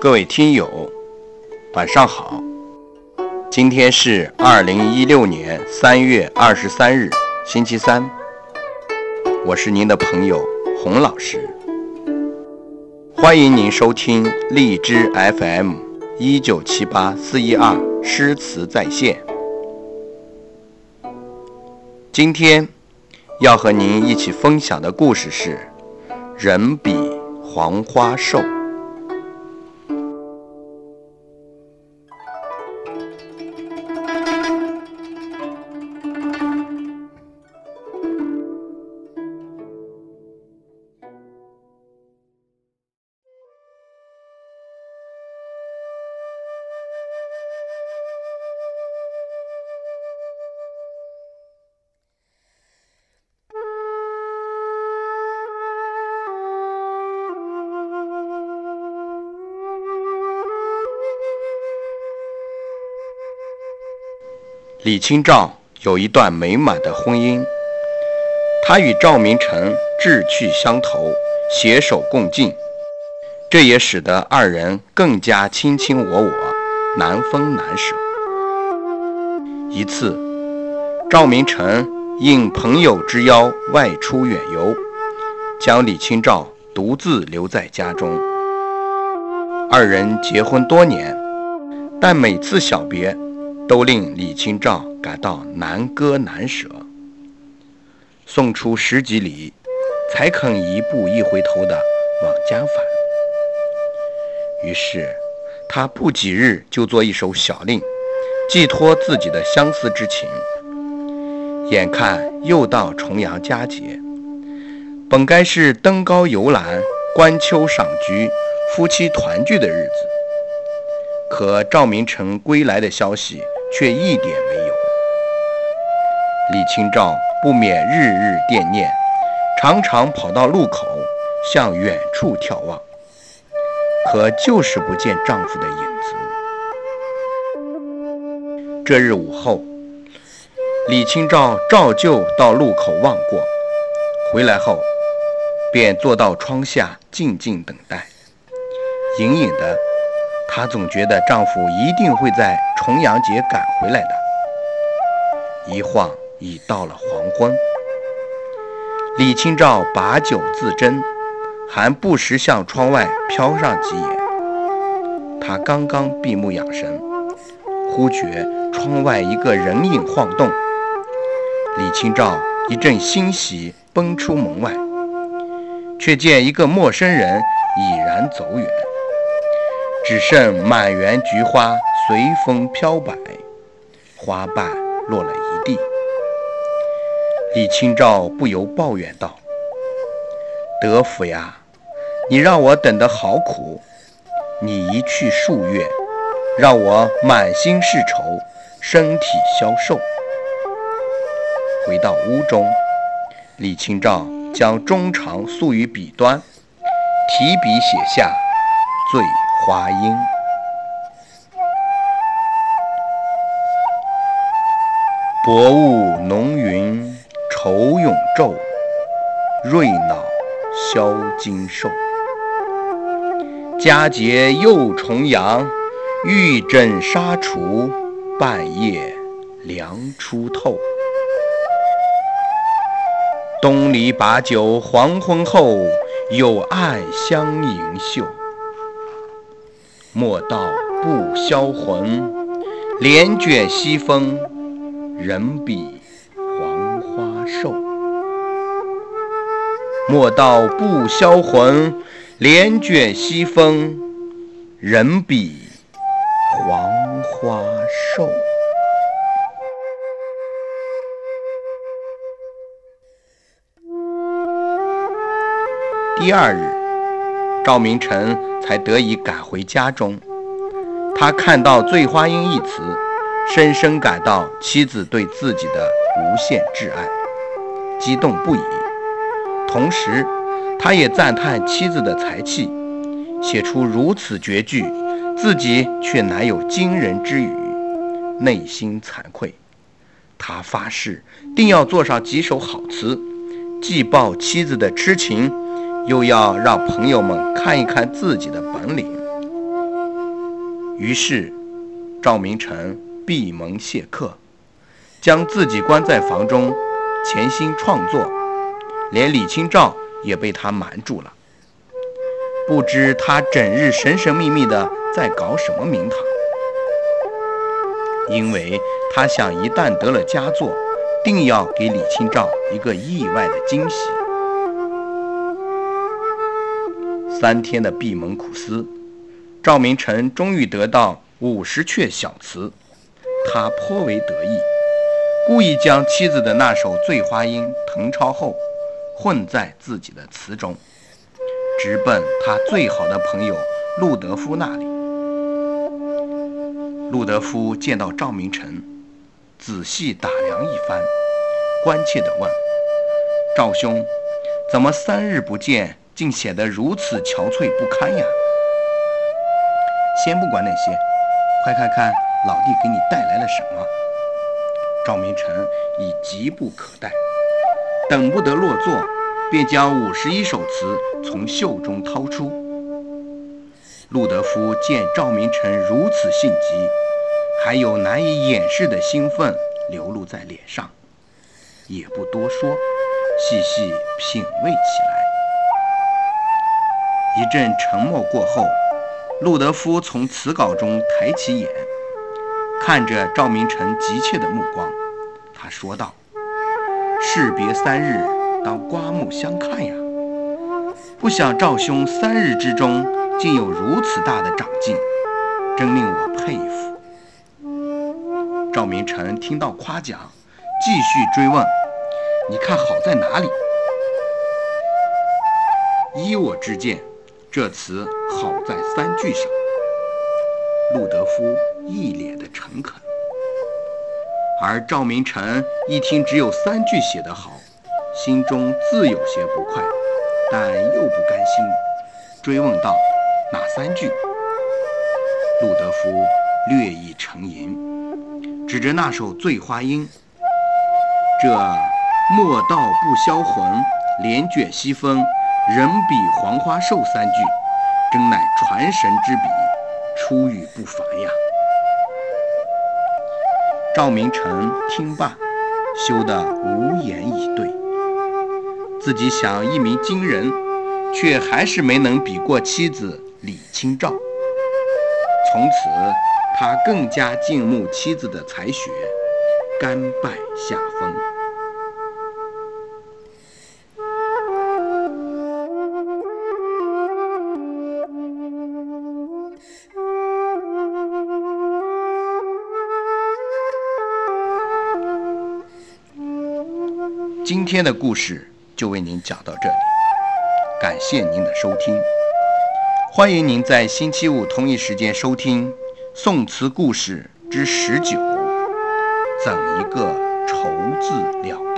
各位听友，晚上好。今天是二零一六年三月二十三日，星期三。我是您的朋友洪老师，欢迎您收听荔枝 FM 一九七八四一二诗词在线。今天要和您一起分享的故事是《人比黄花瘦》。李清照有一段美满的婚姻，她与赵明诚志趣相投，携手共进，这也使得二人更加卿卿我我，难分难舍。一次，赵明诚应朋友之邀外出远游，将李清照独自留在家中。二人结婚多年，但每次小别。都令李清照感到难割难舍。送出十几里，才肯一步一回头的往家返。于是，他不几日就做一首小令，寄托自己的相思之情。眼看又到重阳佳节，本该是登高游览、观秋赏菊、夫妻团聚的日子，可赵明诚归来的消息。却一点没有。李清照不免日日惦念，常常跑到路口向远处眺望，可就是不见丈夫的影子。这日午后，李清照照旧到路口望过，回来后便坐到窗下静静等待，隐隐的。她总觉得丈夫一定会在重阳节赶回来的。一晃已到了黄昏，李清照把酒自斟，还不时向窗外飘上几眼。她刚刚闭目养神，忽觉窗外一个人影晃动。李清照一阵欣喜，奔出门外，却见一个陌生人已然走远。只剩满园菊花随风飘摆，花瓣落了一地。李清照不由抱怨道：“德福呀，你让我等得好苦！你一去数月，让我满心是愁，身体消瘦。”回到屋中，李清照将衷肠诉于笔端，提笔写下《醉》。花音，薄雾浓云愁永昼，瑞脑消金兽。佳节又重阳，玉枕纱厨，半夜凉初透。东篱把酒黄昏后，有暗香盈袖。莫道不销魂，帘卷西风，人比黄花瘦。莫道不销魂，帘卷西风，人比黄花瘦。第二日。赵明诚才得以赶回家中。他看到“醉花阴”一词，深深感到妻子对自己的无限挚爱，激动不已。同时，他也赞叹妻子的才气，写出如此绝句，自己却难有惊人之语，内心惭愧。他发誓，定要做上几首好词，既报妻子的痴情。又要让朋友们看一看自己的本领。于是赵明诚闭门谢客，将自己关在房中，潜心创作，连李清照也被他瞒住了。不知他整日神神秘秘的在搞什么名堂，因为他想一旦得了佳作，定要给李清照一个意外的惊喜。三天的闭门苦思，赵明诚终于得到五十阙小词，他颇为得意，故意将妻子的那首《醉花阴》《誊抄后》混在自己的词中。直奔他最好的朋友陆德夫那里。陆德夫见到赵明诚，仔细打量一番，关切地问：“赵兄，怎么三日不见，竟显得如此憔悴不堪呀？”先不管那些，快看看老弟给你带来了什么。赵明诚已急不可待，等不得落座。便将五十一首词从袖中掏出。陆德夫见赵明诚如此性急，还有难以掩饰的兴奋流露在脸上，也不多说，细细品味起来。一阵沉默过后，陆德夫从词稿中抬起眼，看着赵明诚急切的目光，他说道：“士别三日。”当刮目相看呀！不想赵兄三日之中竟有如此大的长进，真令我佩服。赵明诚听到夸奖，继续追问：“你看好在哪里？”依我之见，这词好在三句上。陆德夫一脸的诚恳，而赵明诚一听只有三句写得好。心中自有些不快，但又不甘心，追问道：“哪三句？”陆德夫略一沉吟，指着那首《醉花阴》：“这莫道不销魂，帘卷西风，人比黄花瘦三句，真乃传神之笔，出语不凡呀！”赵明诚听罢，羞得无言以对。自己想一鸣惊人，却还是没能比过妻子李清照。从此，他更加敬慕妻子的才学，甘拜下风。今天的故事。就为您讲到这里，感谢您的收听，欢迎您在星期五同一时间收听《宋词故事之十九》，怎一个愁字了。